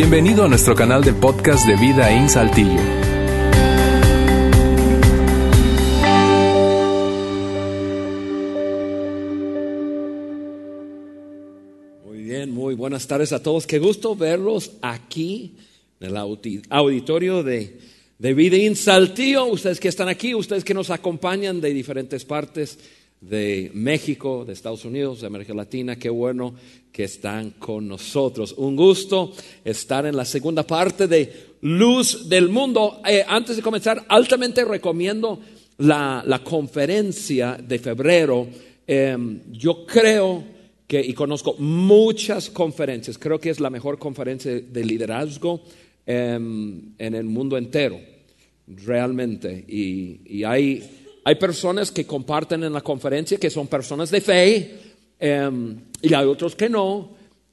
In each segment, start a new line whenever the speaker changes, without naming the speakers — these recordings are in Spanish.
Bienvenido a nuestro canal de podcast de Vida en Saltillo.
Muy bien, muy buenas tardes a todos. Qué gusto verlos aquí en el auditorio de, de Vida en Saltillo. Ustedes que están aquí, ustedes que nos acompañan de diferentes partes de México, de Estados Unidos, de América Latina. Qué bueno que están con nosotros. Un gusto estar en la segunda parte de Luz del Mundo. Eh, antes de comenzar, altamente recomiendo la, conferencia de febrero. Em, yo creo que, y conozco muchas conferencias, creo que es la mejor conferencia de liderazgo em, en el mundo entero, realmente. y hay hay personas que comparten en la conferencia que son personas de fe em, y hay otros que no.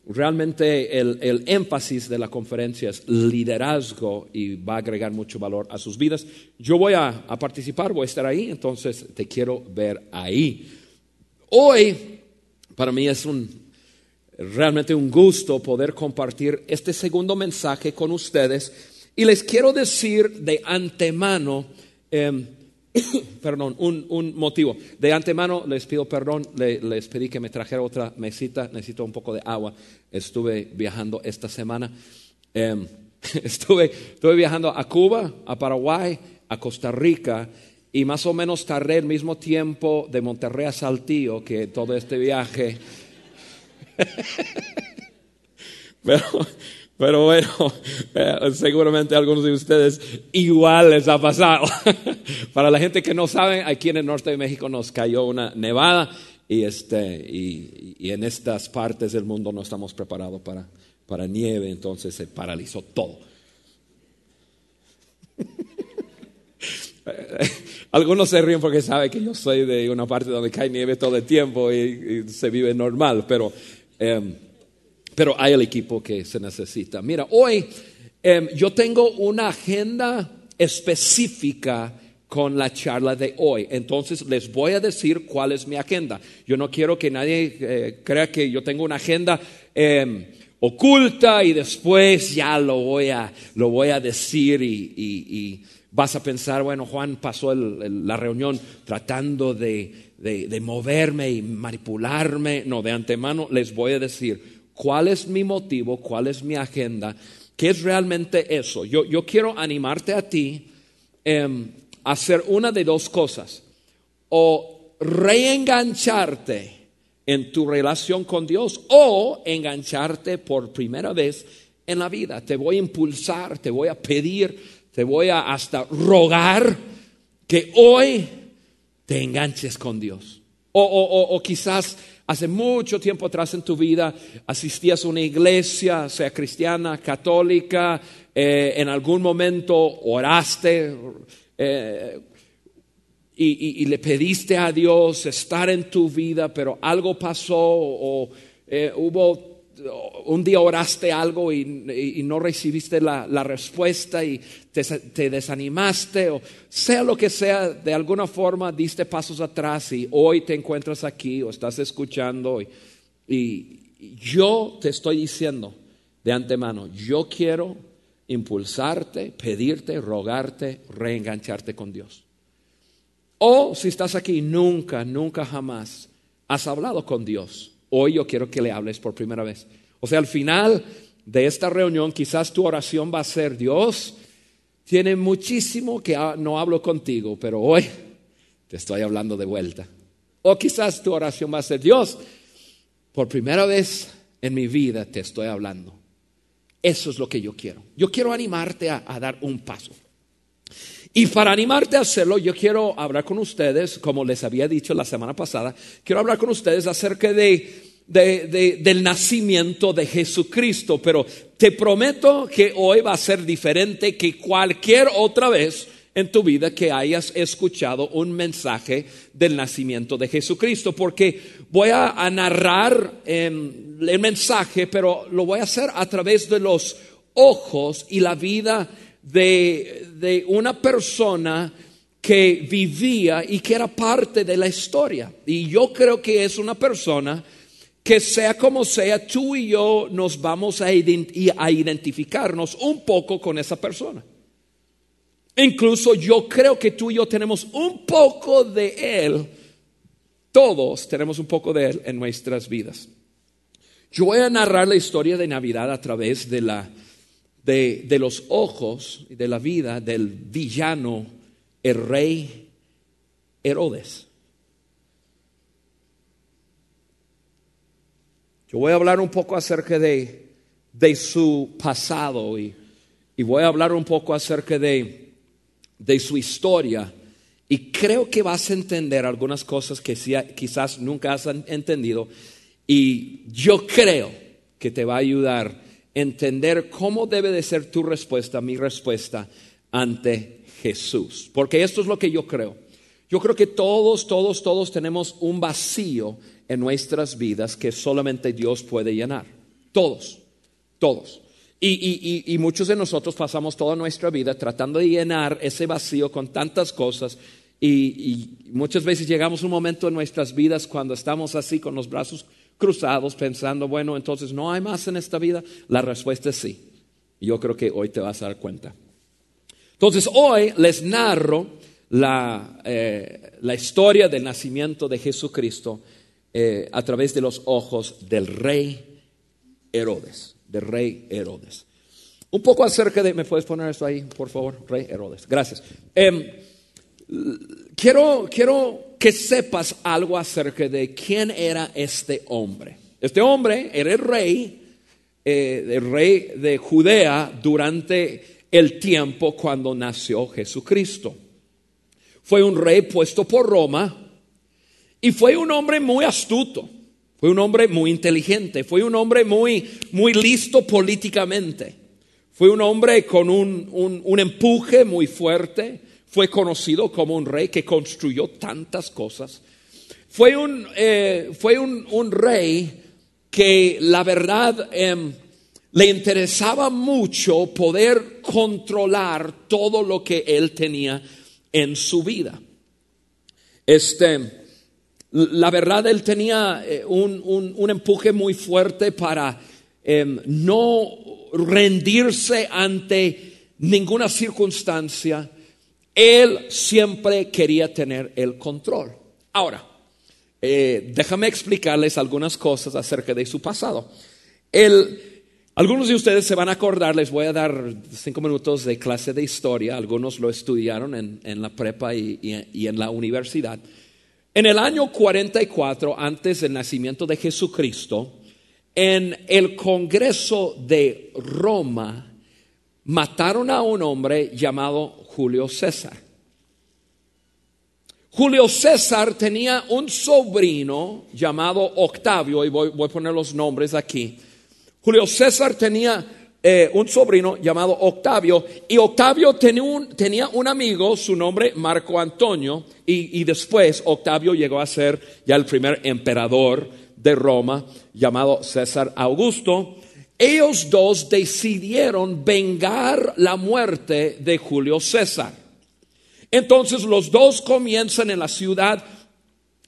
Realmente el, énfasis de la conferencia es liderazgo y va a agregar mucho valor a sus vidas. Yo voy a, participar, voy a estar ahí, entonces te quiero ver ahí. Hoy, para mí es un, realmente un gusto poder compartir este segundo mensaje con ustedes y les quiero decir de antemano, em, perdón, un, motivo. De antemano les pido perdón, les pedí que me trajera otra mesita, necesito un poco de agua. Estuve viajando esta semana. Em, estuve, estuve viajando a Cuba, a Paraguay, a Costa Rica y más o menos tardé el mismo tiempo de Monterrey a Saltillo que todo este viaje. Pero pero bueno, eh, seguramente a algunos de ustedes igual les ha pasado. Para la gente que no sabe, aquí en el norte de México nos cayó una nevada y, este, y, en estas partes del mundo no estamos preparados para, para nieve, entonces se paralizó todo. Algunos se ríen porque saben que yo soy de una parte donde cae nieve todo el tiempo y, se vive normal, pero... Em, pero hay el equipo que se necesita. Mira, hoy em, yo tengo una agenda específica con la charla de hoy. Entonces les voy a decir cuál es mi agenda. Yo no quiero que nadie eh, crea que yo tengo una agenda em, oculta y después ya lo voy a, lo voy a decir y, vas a pensar, bueno, Juan pasó la reunión tratando de, de moverme y manipularme. No, de antemano les voy a decir cuál es mi motivo, cuál es mi agenda, qué es realmente eso. Yo, quiero animarte a ti em, a hacer una de dos cosas. O reengancharte en tu relación con Dios o engancharte por primera vez en la vida. Te voy a impulsar, te voy a pedir, te voy a hasta rogar que hoy te enganches con Dios. o quizás Hace mucho tiempo atrás en tu vida asistías a una iglesia, sea cristiana, católica, eh, en algún momento oraste eh, y, le pediste a Dios estar en tu vida, pero algo pasó o eh, hubo un día oraste algo y, no recibiste la, respuesta y te, desanimaste o sea lo que sea, de alguna forma diste pasos atrás y hoy te encuentras aquí o estás escuchando y, yo te estoy diciendo de antemano, yo quiero impulsarte, pedirte, rogarte, reengancharte con Dios. O si estás aquí, nunca, nunca jamás has hablado con Dios Hoy yo quiero que le hables por primera vez. O sea, al final de esta reunión quizás tu oración va a ser, Dios, tiene muchísimo que no hablo contigo, pero hoy te estoy hablando de vuelta. O quizás tu oración va a ser, Dios, por primera vez en mi vida te estoy hablando. Eso es lo que yo quiero. Yo quiero animarte a, a dar un paso. Y para animarte a hacerlo, yo quiero hablar con ustedes, como les había dicho la semana pasada, quiero hablar con ustedes acerca de, del nacimiento de Jesucristo, pero te prometo que hoy va a ser diferente que cualquier otra vez en tu vida que hayas escuchado un mensaje del nacimiento de Jesucristo, porque voy a, narrar em, el mensaje, pero lo voy a hacer a través de los ojos y la vida de, una persona que vivía y que era parte de la historia. Y yo creo que es una persona que sea como sea, tú y yo nos vamos a, identificarnos un poco con esa persona. Incluso yo creo que tú y yo tenemos un poco de Él, todos tenemos un poco de Él en nuestras vidas. Yo voy a narrar la historia de Navidad a través de, la, de, de los ojos y de la vida del villano, el rey Herodes. Voy a hablar un poco acerca de, de su pasado y, y, voy a hablar un poco acerca de, de, su historia. Y creo que vas a entender algunas cosas que quizás nunca has entendido. Y yo creo que te va a ayudar a entender cómo debe de ser tu respuesta, mi respuesta ante Jesús. Porque esto es lo que yo creo. Yo creo que todos, todos, todos tenemos un vacío en nuestras vidas que solamente Dios puede llenar. Todos, todos. Y, muchos de nosotros pasamos toda nuestra vida tratando de llenar ese vacío con tantas cosas y, muchas veces llegamos a un momento en nuestras vidas cuando estamos así con los brazos cruzados pensando, bueno, entonces no hay más en esta vida. La respuesta es sí. Yo creo que hoy te vas a dar cuenta. Entonces hoy les narro la, eh, la historia del nacimiento de Jesucristo eh, a través de los ojos del rey Herodes, del rey Herodes. Un poco acerca de, ¿me puedes poner esto ahí, por favor? Rey Herodes, gracias. Em, quiero, quiero que sepas algo acerca de quién era este hombre. Este hombre era el rey, eh, el rey de Judea durante el tiempo cuando nació Jesucristo. Fue un rey puesto por Roma y fue un hombre muy astuto, fue un hombre muy inteligente, fue un hombre muy, muy listo políticamente, fue un hombre con un, empuje muy fuerte, fue conocido como un rey que construyó tantas cosas. Fue un, eh, fue un, rey que la verdad em, le interesaba mucho poder controlar todo lo que él tenía en su vida. Este, la verdad, él tenía eh, un, empuje muy fuerte para em, no rendirse ante ninguna circunstancia. Él siempre quería tener el control. Ahora, eh, déjame explicarles algunas cosas acerca de su pasado. Algunos de ustedes se van a acordar, les voy a dar cinco minutos de clase de historia, algunos lo estudiaron en, la prepa y en la universidad. En el año 44, antes del nacimiento de Jesucristo, en el Congreso de Roma, mataron a un hombre llamado Julio César. Julio César tenía un sobrino llamado Octavio, y voy, a poner los nombres aquí. Julio César tenía eh, un sobrino llamado Octavio, y Octavio tenía un, tenía un amigo, su nombre Marco Antonio, y, después Octavio llegó a ser ya el primer emperador de Roma, llamado César Augusto. Ellos dos decidieron vengar la muerte de Julio César. Entonces los dos comienzan en la ciudad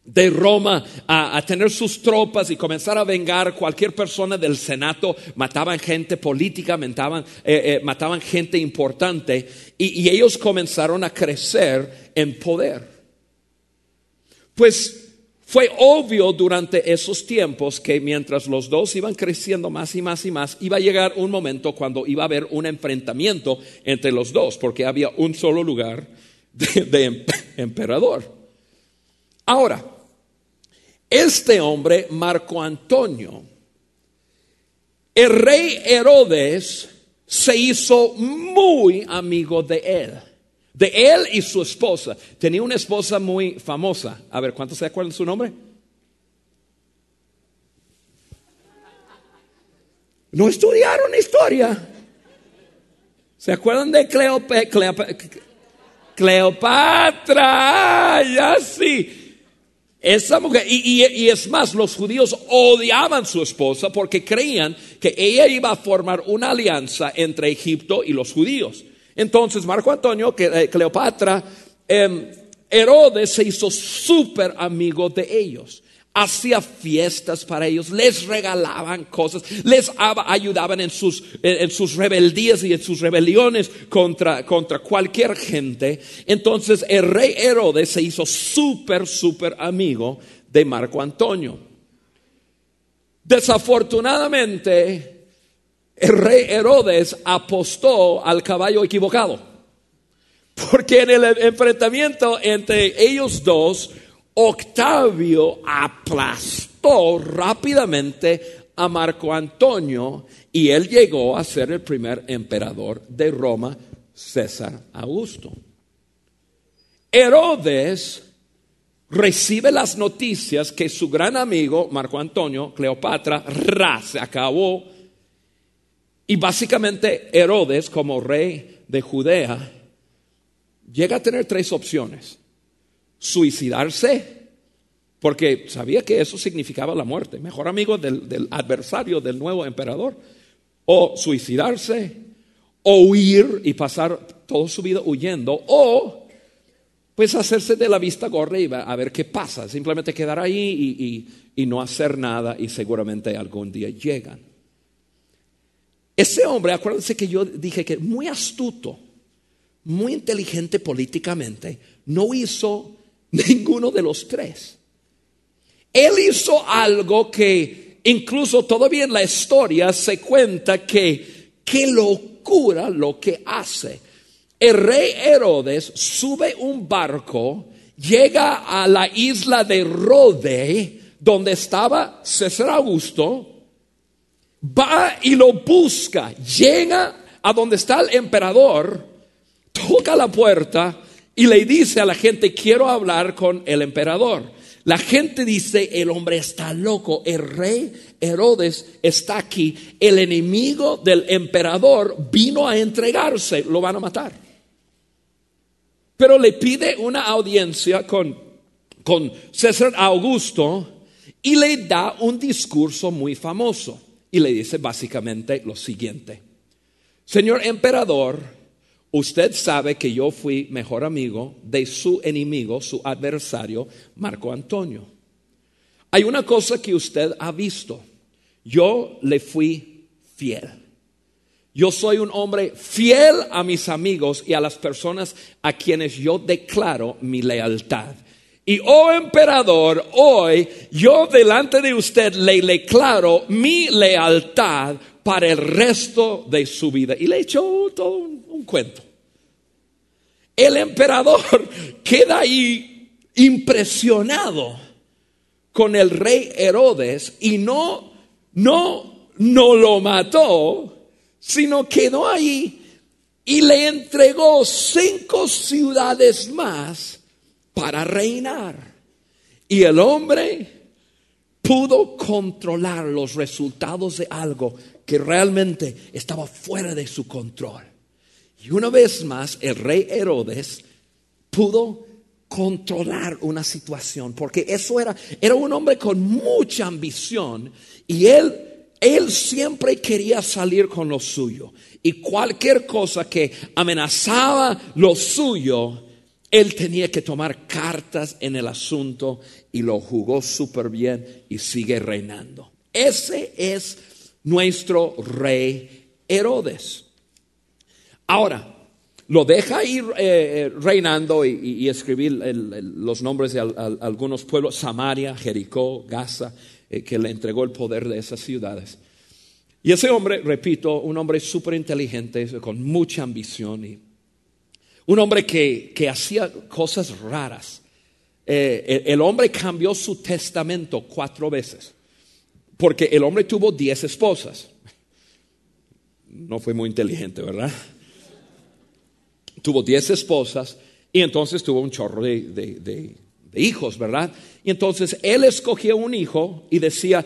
de Roma a, tener sus tropas y comenzar a vengar cualquier persona del Senato, mataban gente política, mataban, eh, eh, mataban gente importante y, ellos comenzaron a crecer en poder. Pues fue obvio durante esos tiempos que mientras los dos iban creciendo más y más y más, iba a llegar un momento cuando iba a haber un enfrentamiento entre los dos, porque había un solo lugar de emperador. Ahora, este hombre, Marco Antonio, el rey Herodes se hizo muy amigo de él. De él y su esposa. Tenía una esposa muy famosa. A ver, ¿cuántos se acuerdan su nombre? No estudiaron historia. ¿Se acuerdan de? Cleopatra, ya sí. Esa mujer, y, es más, los judíos odiaban su esposa porque creían que ella iba a formar una alianza entre Egipto y los judíos. Entonces, Marco Antonio, eh, Cleopatra, em, Herodes se hizo súper amigo de ellos. Hacía fiestas para ellos, les regalaban cosas, les ayudaban en sus, en sus rebeldías y en sus rebeliones contra, contra cualquier gente. Entonces el rey Herodes se hizo súper, súper amigo de Marco Antonio. Desafortunadamente, el rey Herodes apostó al caballo equivocado. Porque en el enfrentamiento entre ellos dos, Octavio aplastó rápidamente a Marco Antonio y él llegó a ser el primer emperador de Roma, César Augusto. Herodes recibe las noticias que su gran amigo Marco Antonio, Cleopatra, ra, se acabó. Y básicamente Herodes, como rey de Judea, llega a tener tres opciones suicidarse, porque sabía que eso significaba la muerte, mejor amigo del, adversario del nuevo emperador, o suicidarse, o huir y pasar toda su vida huyendo, o pues hacerse de la vista gorda y a ver qué pasa, simplemente quedar ahí y, y no hacer nada y seguramente algún día llegan. Ese hombre, acuérdense que yo dije que muy astuto, muy inteligente políticamente, no hizo Ninguno de los tres. Él hizo algo que incluso todavía en la historia se cuenta que qué locura lo que hace. El rey Herodes sube un barco, llega a la isla de Rode, donde estaba César Augusto, va y lo busca, llega a donde está el emperador, toca la puerta y le dice a la gente, quiero hablar con el emperador. La gente dice, el hombre está loco, el rey Herodes está aquí, el enemigo del emperador vino a entregarse, lo van a matar. Pero le pide una audiencia con, con César Augusto y le da un discurso muy famoso y le dice básicamente lo siguiente. Señor emperador, Usted sabe que yo fui mejor amigo de su enemigo, su adversario, Marco Antonio. Hay una cosa que usted ha visto. Yo le fui fiel. Yo soy un hombre fiel a mis amigos y a las personas a quienes yo declaro mi lealtad. Y oh emperador, hoy yo delante de usted le declaro mi lealtad para el resto de su vida. Y le hecho todo un, cuento. El emperador queda ahí impresionado con el rey Herodes y no, no, no lo mató, sino quedó ahí y le entregó cinco ciudades más para reinar. Y el hombre pudo controlar los resultados de algo que realmente estaba fuera de su control. Y una vez más, el rey Herodes pudo controlar una situación, porque eso era, era un hombre con mucha ambición y él, él siempre quería salir con lo suyo. Y cualquier cosa que amenazaba lo suyo, él tenía que tomar cartas en el asunto y lo jugó súper bien y sigue reinando. Ese es nuestro rey Herodes. Ahora, lo deja ir eh, eh, reinando y, escribir los nombres de algunos pueblos, Samaria, Jericó, Gaza, eh, que le entregó el poder de esas ciudades. Y ese hombre, repito, un hombre súper inteligente, con mucha ambición, y un hombre que, hacía cosas raras. el hombre cambió su testamento cuatro veces. Porque el hombre tuvo diez esposas. No fue muy inteligente, ¿verdad? Tuvo diez esposas y entonces tuvo un chorro de, hijos, ¿verdad? Y entonces él escogió un hijo y decía,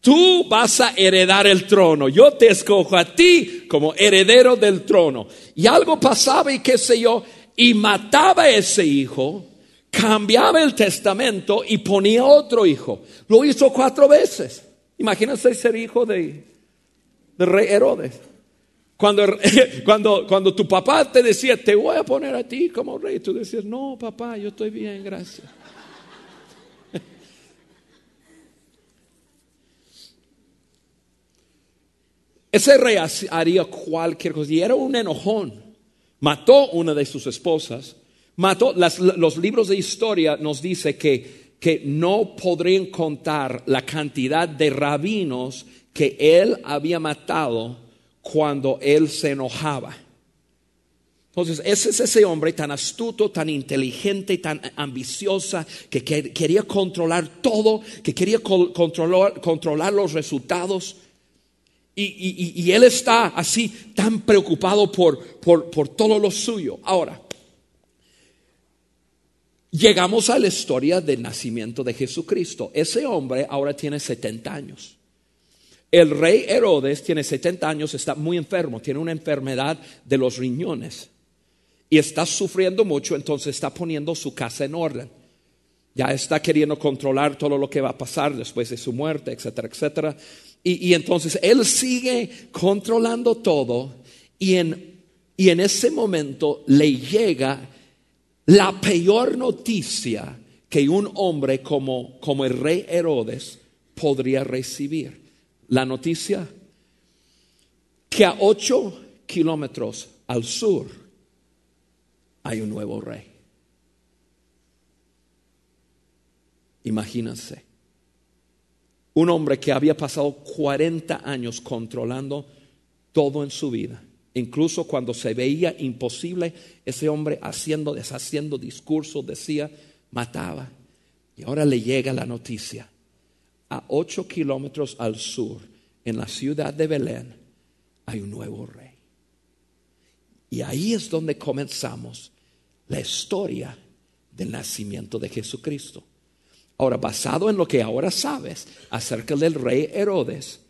tú vas a heredar el trono, yo te escojo a ti como heredero del trono. Y algo pasaba y qué sé yo, y mataba a ese hijo, cambiaba el testamento y ponía otro hijo. Lo hizo cuatro veces. Imagínense ser hijo de, rey Herodes. Cuando, cuando, cuando tu papá te decía, te voy a poner a ti como rey, tú decías, no, papá, yo estoy bien, gracias. Ese rey haría cualquier cosa y era un enojón. Mató una de sus esposas. Mató, los libros de historia nos dice que, que no podrían contar la cantidad de rabinos que él había matado cuando él se enojaba. Entonces, ese es ese hombre tan astuto, tan inteligente, tan ambiciosa, que quería controlar todo, que quería controlar, controlar los resultados. Y, él está así tan preocupado por, por, por todo lo suyo. Ahora, llegamos a la historia del nacimiento de Jesucristo. Ese hombre ahora tiene 70 años. El rey Herodes tiene 70 años, está muy enfermo, tiene una enfermedad de los riñones y está sufriendo mucho, entonces está poniendo su casa en orden. Ya está queriendo controlar todo lo que va a pasar después de su muerte, etcétera, etcétera. Y, entonces él sigue controlando todo y en, y en ese momento le llega la peor noticia que un hombre como, como el rey Herodes podría recibir. La noticia que a ocho kilómetros al sur hay un nuevo rey. Imagínense, un hombre que había pasado 40 años controlando todo en su vida. Incluso cuando se veía imposible, ese hombre haciendo, deshaciendo discursos, decía, mataba. Y ahora le llega la noticia. A ocho kilómetros al sur, en la ciudad de Belén, hay un nuevo rey. Y ahí es donde comenzamos la historia del nacimiento de Jesucristo. Ahora, basado en lo que ahora sabes acerca del rey Herodes,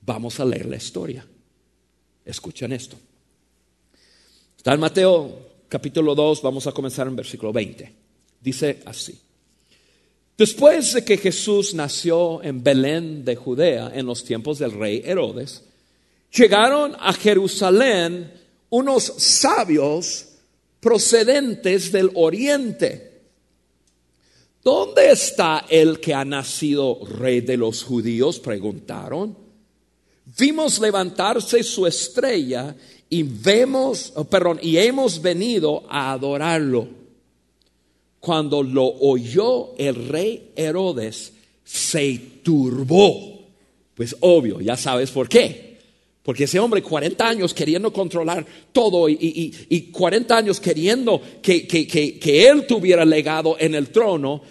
vamos a leer la historia. Escuchen esto. Está en Mateo capítulo 2, vamos a comenzar en versículo 20. Dice así. Después de que Jesús nació en Belén de Judea en los tiempos del rey Herodes, llegaron a Jerusalén unos sabios procedentes del oriente. ¿Dónde está el que ha nacido rey de los judíos? preguntaron. Vimos levantarse su estrella y vemos, oh, perdón, y hemos venido a adorarlo. Cuando lo oyó el rey Herodes, se turbó. Pues obvio, ya sabes por qué porque ese hombre, 40 años queriendo controlar todo y, 40 años queriendo que, él tuviera legado en el trono,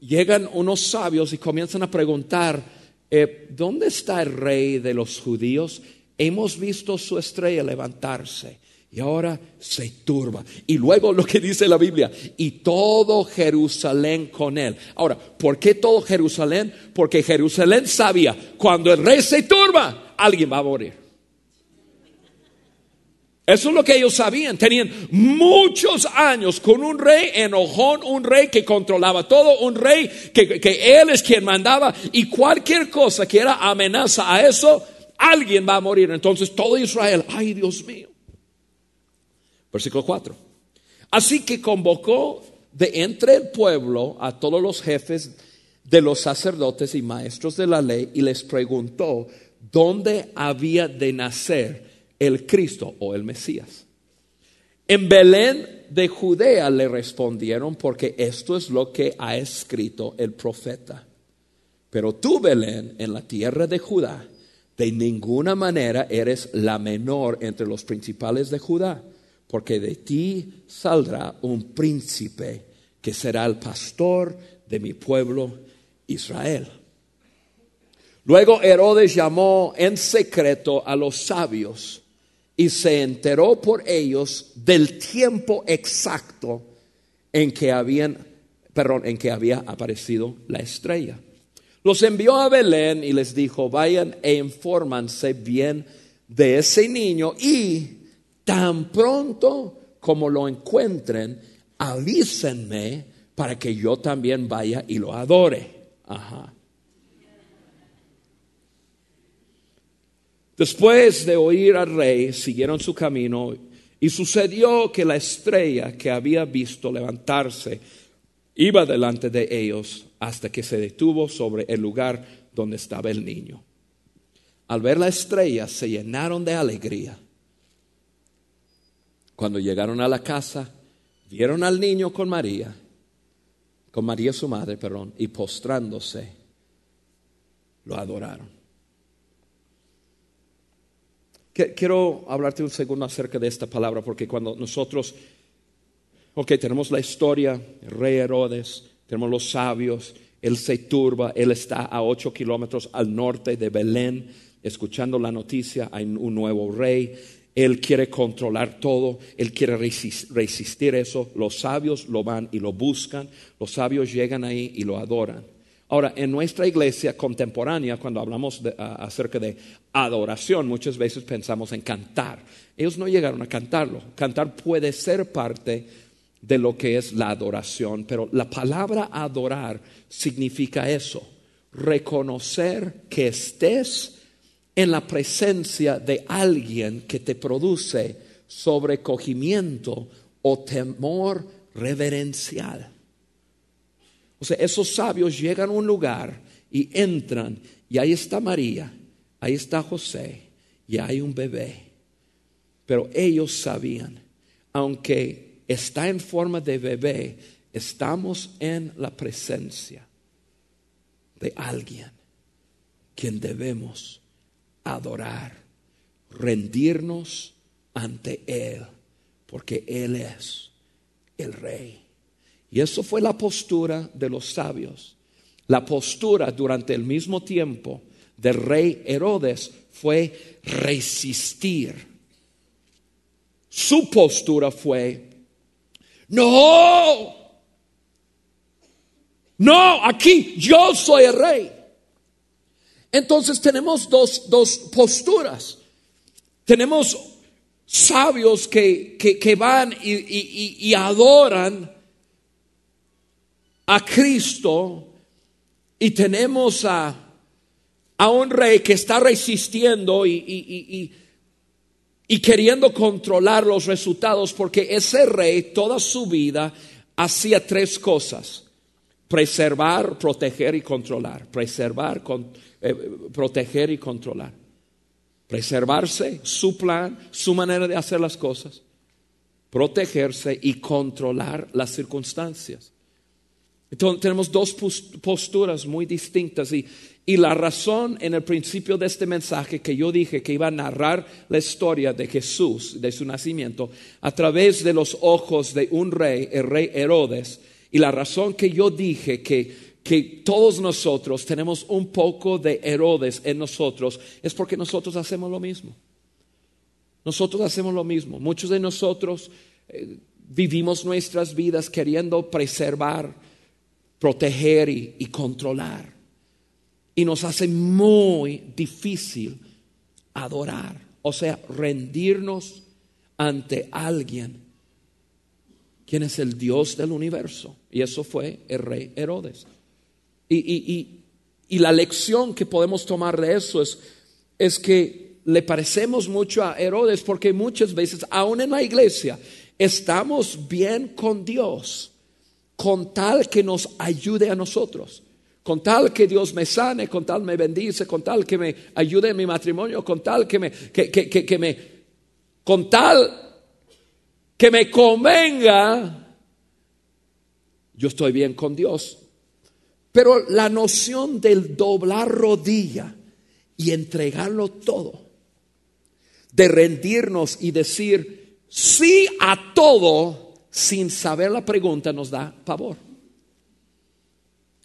llegan unos sabios y comienzan a preguntar, eh, ¿dónde está el rey de los judíos? Hemos visto su estrella levantarse y ahora se turba. Y luego lo que dice la Biblia, y todo Jerusalén con él. Ahora, ¿por qué todo Jerusalén? Porque Jerusalén sabía, cuando el rey se turba, alguien va a morir. Eso es lo que ellos sabían. Tenían muchos años con un rey enojón, un rey que controlaba todo, un rey que, que, él es quien mandaba y cualquier cosa que era amenaza a eso, alguien va a morir. Entonces todo Israel, ay Dios mío. Versículo 4. Así que convocó de entre el pueblo a todos los jefes de los sacerdotes y maestros de la ley y les preguntó dónde había de nacer el Cristo o el Mesías. En Belén de Judea le respondieron porque esto es lo que ha escrito el profeta. Pero tú, Belén, en la tierra de Judá, de ninguna manera eres la menor entre los principales de Judá, porque de ti saldrá un príncipe que será el pastor de mi pueblo Israel. Luego Herodes llamó en secreto a los sabios y se enteró por ellos del tiempo exacto en que habían, perdón, en que había aparecido la estrella. Los envió a Belén y les dijo, vayan e infórmanse bien de ese niño y tan pronto como lo encuentren, avísenme para que yo también vaya y lo adore. Ajá. Después de oír al rey, siguieron su camino y sucedió que la estrella que había visto levantarse iba delante de ellos hasta que se detuvo sobre el lugar donde estaba el niño. al ver la estrella, se llenaron de alegría. Cuando llegaron a la casa, vieron al niño con María, con María su madre, perdón, y postrándose, lo adoraron. Quiero hablarte un segundo acerca de esta palabra, porque cuando nosotros, ok, tenemos la historia, el rey Herodes, tenemos los sabios, él se turba, él está a ocho kilómetros al norte de Belén, escuchando la noticia, hay un nuevo rey, él quiere controlar todo, Él quiere resistir eso. Los sabios lo van y lo buscan, los sabios llegan ahí y lo adoran. Ahora, en nuestra iglesia contemporánea, cuando hablamos acerca de adoración, muchas veces pensamos en cantar. Ellos no llegaron a cantarlo. Cantar puede ser parte de lo que es la adoración, pero la palabra adorar significa eso, reconocer que estés en la presencia de alguien que te produce sobrecogimiento o temor reverencial. O sea, esos sabios llegan a un lugar y entran y ahí está María, ahí está José y hay un bebé. Pero ellos sabían, aunque está en forma de bebé, estamos en la presencia de alguien quien debemos adorar, rendirnos ante Él, porque Él es el Rey. Y eso fue la postura de los sabios. La postura durante el mismo tiempo del rey Herodes fue resistir. Su postura fue, no, no, aquí yo soy el rey. Entonces tenemos dos, posturas. Tenemos sabios que, van y, adoran a Cristo y tenemos a, a un rey que está resistiendo y, y, queriendo controlar los resultados porque ese rey toda su vida hacía tres cosas. Preservar, proteger y controlar. Preservar, eh, proteger y controlar. Preservarse, su plan, su manera de hacer las cosas. Protegerse y controlar las circunstancias. Entonces tenemos dos posturas muy distintas y, y, la razón en el principio de este mensaje que yo dije que iba a narrar la historia de Jesús, de su nacimiento, a través de los ojos de un rey, el rey Herodes, y la razón que yo dije que, que todos nosotros tenemos un poco de Herodes en nosotros es porque nosotros hacemos lo mismo. Nosotros hacemos lo mismo. Muchos de nosotros eh, vivimos nuestras vidas queriendo preservar proteger y, controlar. Y nos hace muy difícil adorar, o sea, rendirnos ante alguien quien es el Dios del universo. Y eso fue el rey Herodes. Y, la lección que podemos tomar de eso es, es que le parecemos mucho a Herodes porque muchas veces, aún en la iglesia, estamos bien con Dios con tal que nos ayude a nosotros, con tal que Dios me sane, con tal me bendice, con tal que me ayude en mi matrimonio, con tal que me, que, me, con tal que me convenga, yo estoy bien con Dios. Pero la noción del doblar rodilla y entregarlo todo, de rendirnos y decir sí a todo, sin saber la pregunta nos da pavor.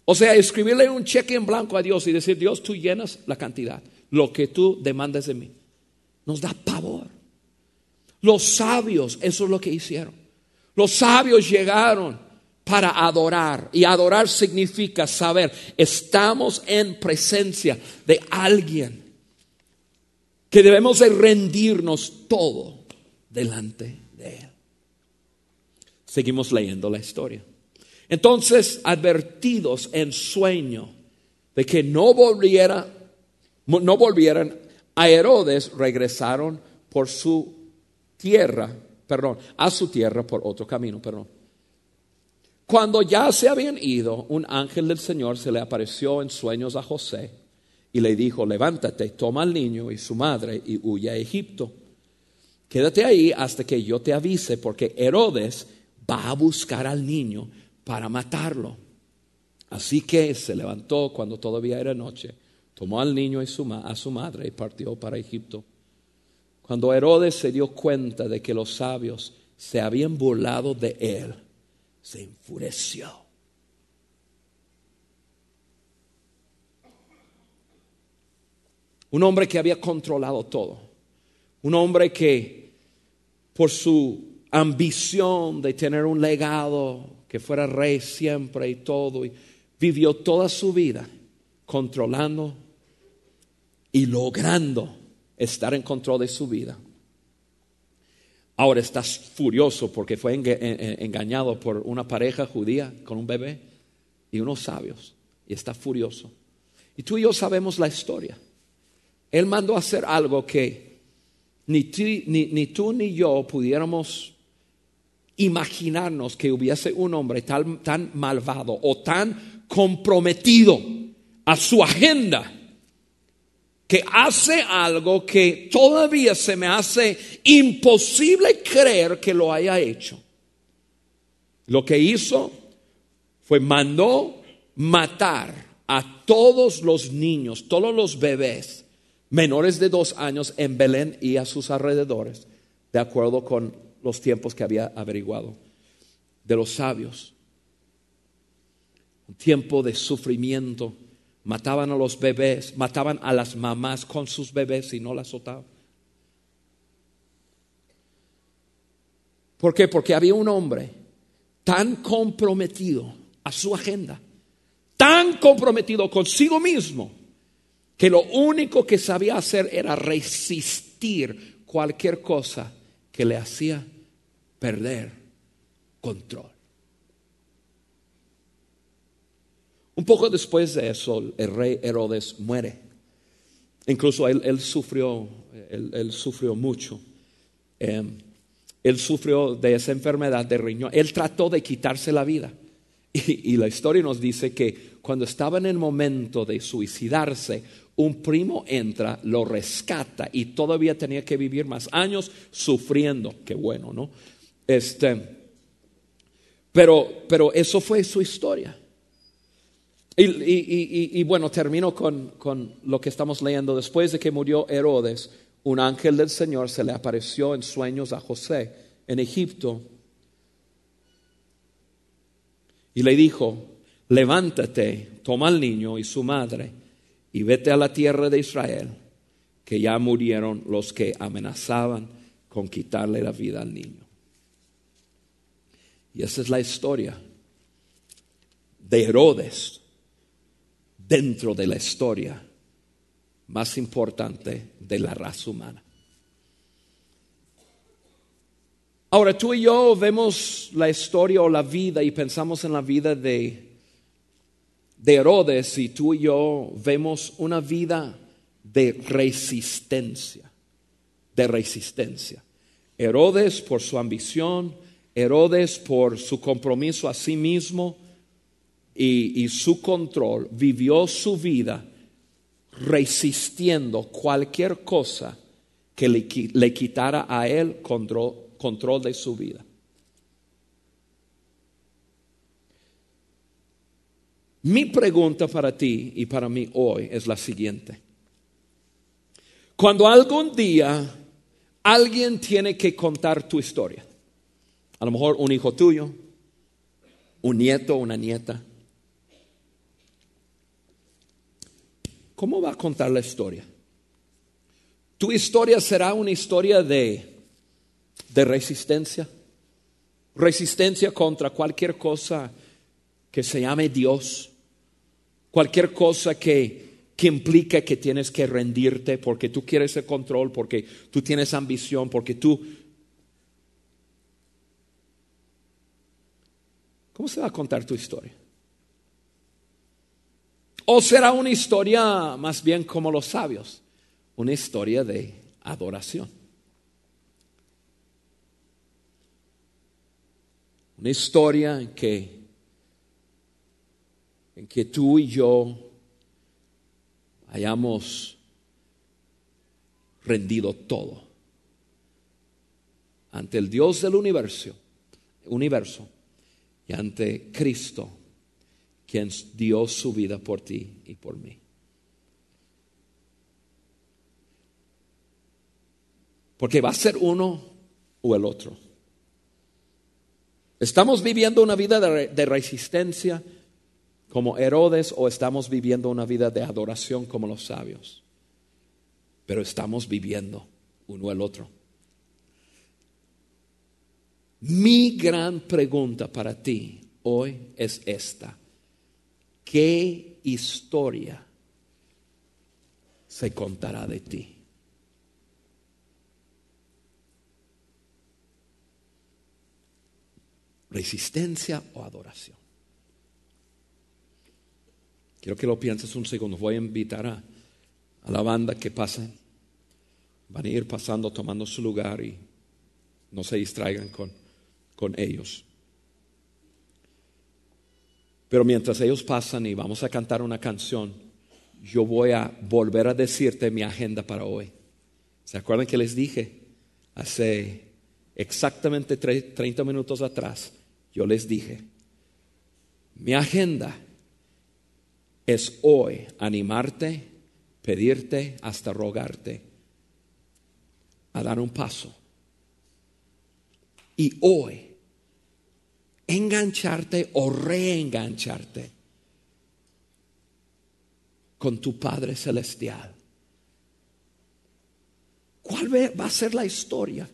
O sea, escribirle un cheque en blanco a Dios y decir, Dios, tú llenas la cantidad, lo que tú demandas de mí. Nos da pavor. Los sabios, eso es lo que hicieron. Los sabios llegaron para adorar. Y adorar significa saber, estamos en presencia de alguien que debemos de rendirnos todo delante. Seguimos leyendo la historia. Entonces, advertidos en sueño de que no volviera, no volvieran a Herodes, regresaron por su tierra, perdón, a su tierra por otro camino, perdón. Cuando ya se habían ido, un ángel del Señor se le apareció en sueños a José y le dijo, levántate, toma al niño y su madre y huye a Egipto. Quédate ahí hasta que yo te avise, porque Herodes va a buscar al niño para matarlo. Así que se levantó cuando todavía era noche, tomó al niño y su a su madre y partió para Egipto. Cuando Herodes se dio cuenta de que los sabios se habían burlado de él, se enfureció. Un hombre que había controlado todo. Un hombre que por su ambición de tener un legado, que fuera rey siempre y todo, y vivió toda su vida controlando y logrando estar en control de su vida. Ahora estás furioso porque fue engañado por una pareja judía con un bebé y unos sabios. Y está furioso. Y tú y yo sabemos la historia. Él mandó a hacer algo que ni, ni, tú ni yo pudiéramos imaginarnos que hubiese un hombre tan, tan malvado o tan comprometido a su agenda que hace algo que todavía se me hace imposible creer que lo haya hecho. Lo que hizo fue mandó matar a todos los niños, todos los bebés menores de dos años en Belén y a sus alrededores, de acuerdo con los tiempos que había averiguado de los sabios. Un tiempo de sufrimiento. Mataban a los bebés, mataban a las mamás con sus bebés y no las azotaban. ¿Por qué? Porque había un hombre tan comprometido a su agenda, tan comprometido consigo mismo, que lo único que sabía hacer era resistir cualquier cosa que le hacía perder control. Un poco después de eso, el rey Herodes muere. Incluso él, sufrió, él, sufrió mucho. Em, él sufrió de esa enfermedad de riñón. Él trató de quitarse la vida. y la historia nos dice que cuando estaba en el momento de suicidarse, un primo entra, lo rescata y todavía tenía que vivir más años sufriendo. Qué bueno, ¿no? Este, pero, pero eso fue su historia. Y, bueno, termino con, con lo que estamos leyendo. Después de que murió Herodes, un ángel del Señor se le apareció en sueños a José en Egipto y le dijo, levántate, toma al niño y su madre y vete a la tierra de Israel, que ya murieron los que amenazaban con quitarle la vida al niño. Y esa es la historia de Herodes dentro de la historia más importante de la raza humana. Ahora tú y yo vemos la historia o la vida y pensamos en la vida de de Herodes y tú y yo vemos una vida de resistencia, de resistencia. Herodes por su ambición, Herodes por su compromiso a sí mismo y, su control, vivió su vida resistiendo cualquier cosa que le, le quitara a él control, control de su vida. Mi pregunta para ti y para mí hoy es la siguiente. Cuando algún día alguien tiene que contar tu historia, a lo mejor un hijo tuyo, un nieto, una nieta, ¿cómo va a contar la historia? Tu historia será una historia de, de resistencia, resistencia contra cualquier cosa que se llame Dios, Cualquier cosa que, que implica que tienes que rendirte porque tú quieres el control, porque tú tienes ambición, porque tú... ¿Cómo se va a contar tu historia? ¿O será una historia más bien como los sabios? Una historia de adoración. Una historia en que en que tú y yo hayamos rendido todo ante el Dios del universo, universo y ante Cristo, quien dio su vida por ti y por mí. Porque va a ser uno o el otro. ¿Estamos viviendo una vida de, de resistencia como Herodes o estamos viviendo una vida de adoración como los sabios? Pero estamos viviendo uno el otro. Mi gran pregunta para ti hoy es esta. ¿Qué historia se contará de ti? ¿Resistencia o adoración? Quiero que lo pienses un segundo. Voy a invitar a, la banda que pasen. Van a ir pasando, tomando su lugar y no se distraigan con con ellos. Pero mientras ellos pasan y vamos a cantar una canción, yo voy a volver a decirte mi agenda para hoy. ¿Se acuerdan que les dije hace exactamente 30 minutos atrás? Yo les dije, mi agenda es hoy animarte, pedirte, hasta rogarte a dar un paso. Y hoy engancharte o reengancharte con tu Padre Celestial. ¿Cuál va a ser la historia?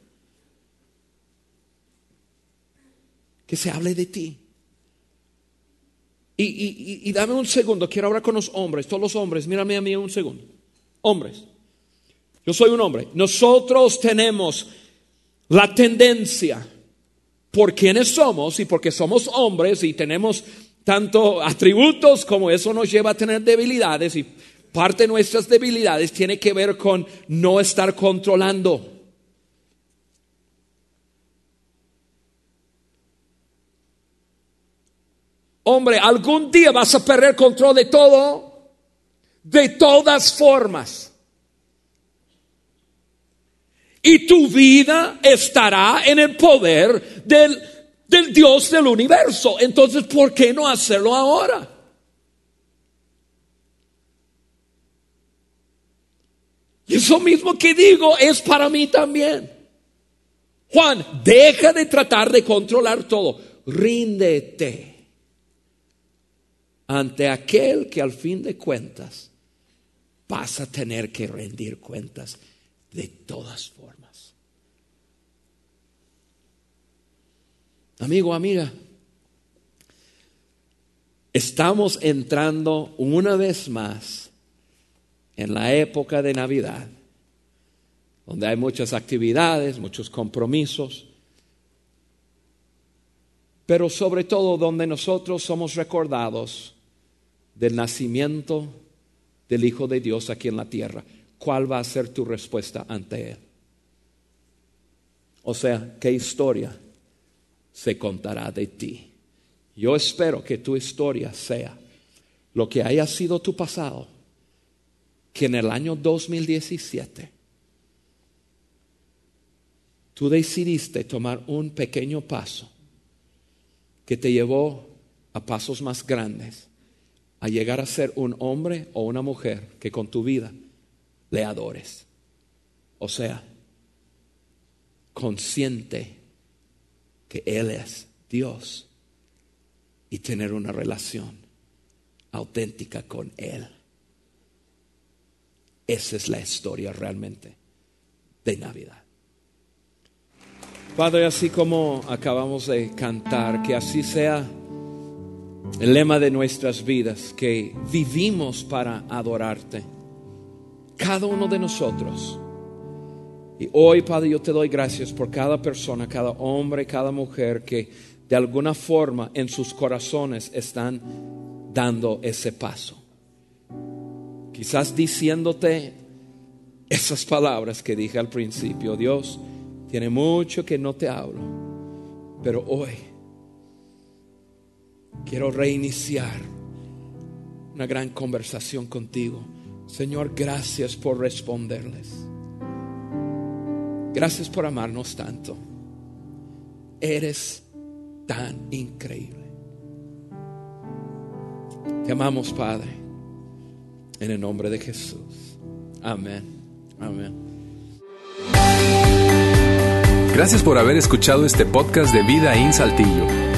Que se hable de ti. Y, dame un segundo, quiero hablar con los hombres, todos los hombres, mírame a mí un segundo. Hombres, yo soy un hombre. Nosotros tenemos la tendencia por quienes somos y porque somos hombres y tenemos tanto atributos como eso nos lleva a tener debilidades y parte de nuestras debilidades tiene que ver con no estar controlando. Hombre, algún día vas a perder control de todo, de todas formas y tu vida estará en el poder del, del Dios del universo. Entonces, ¿por qué no hacerlo ahora? Y eso mismo que digo es para mí también. Juan, deja de tratar de controlar todo. Ríndete ante aquel que al fin de cuentas vas a tener que rendir cuentas de todas formas. Amigo, amiga, estamos entrando una vez más en la época de Navidad, donde hay muchas actividades, muchos compromisos, pero sobre todo donde nosotros somos recordados del nacimiento del Hijo de Dios aquí en la tierra. ¿cuál va a ser tu respuesta ante Él? O sea, ¿qué historia se contará de ti? Yo espero que tu historia sea lo que haya sido tu pasado, que en el año 2017 tú decidiste tomar un pequeño paso que te llevó a pasos más grandes, a llegar a ser un hombre o una mujer que con tu vida le adores. O sea, consciente que Él es Dios y tener una relación auténtica con Él. Esa es la historia realmente de Navidad. Padre, así como acabamos de cantar, que así sea el lema de nuestras vidas, que vivimos para adorarte cada uno de nosotros. Y hoy, Padre, yo te doy gracias por cada persona, cada hombre, cada mujer que de alguna forma en sus corazones están dando ese paso. Quizás diciéndote esas palabras que dije al principio. Dios, tiene mucho que no te hablo, pero hoy quiero reiniciar una gran conversación contigo Señor, gracias por responderles. Gracias por amarnos tanto. Eres tan increíble. Te amamos, Padre, en el nombre de Jesús. Amén. Amén.
Gracias por haber escuchado este podcast de Vida en Saltillo.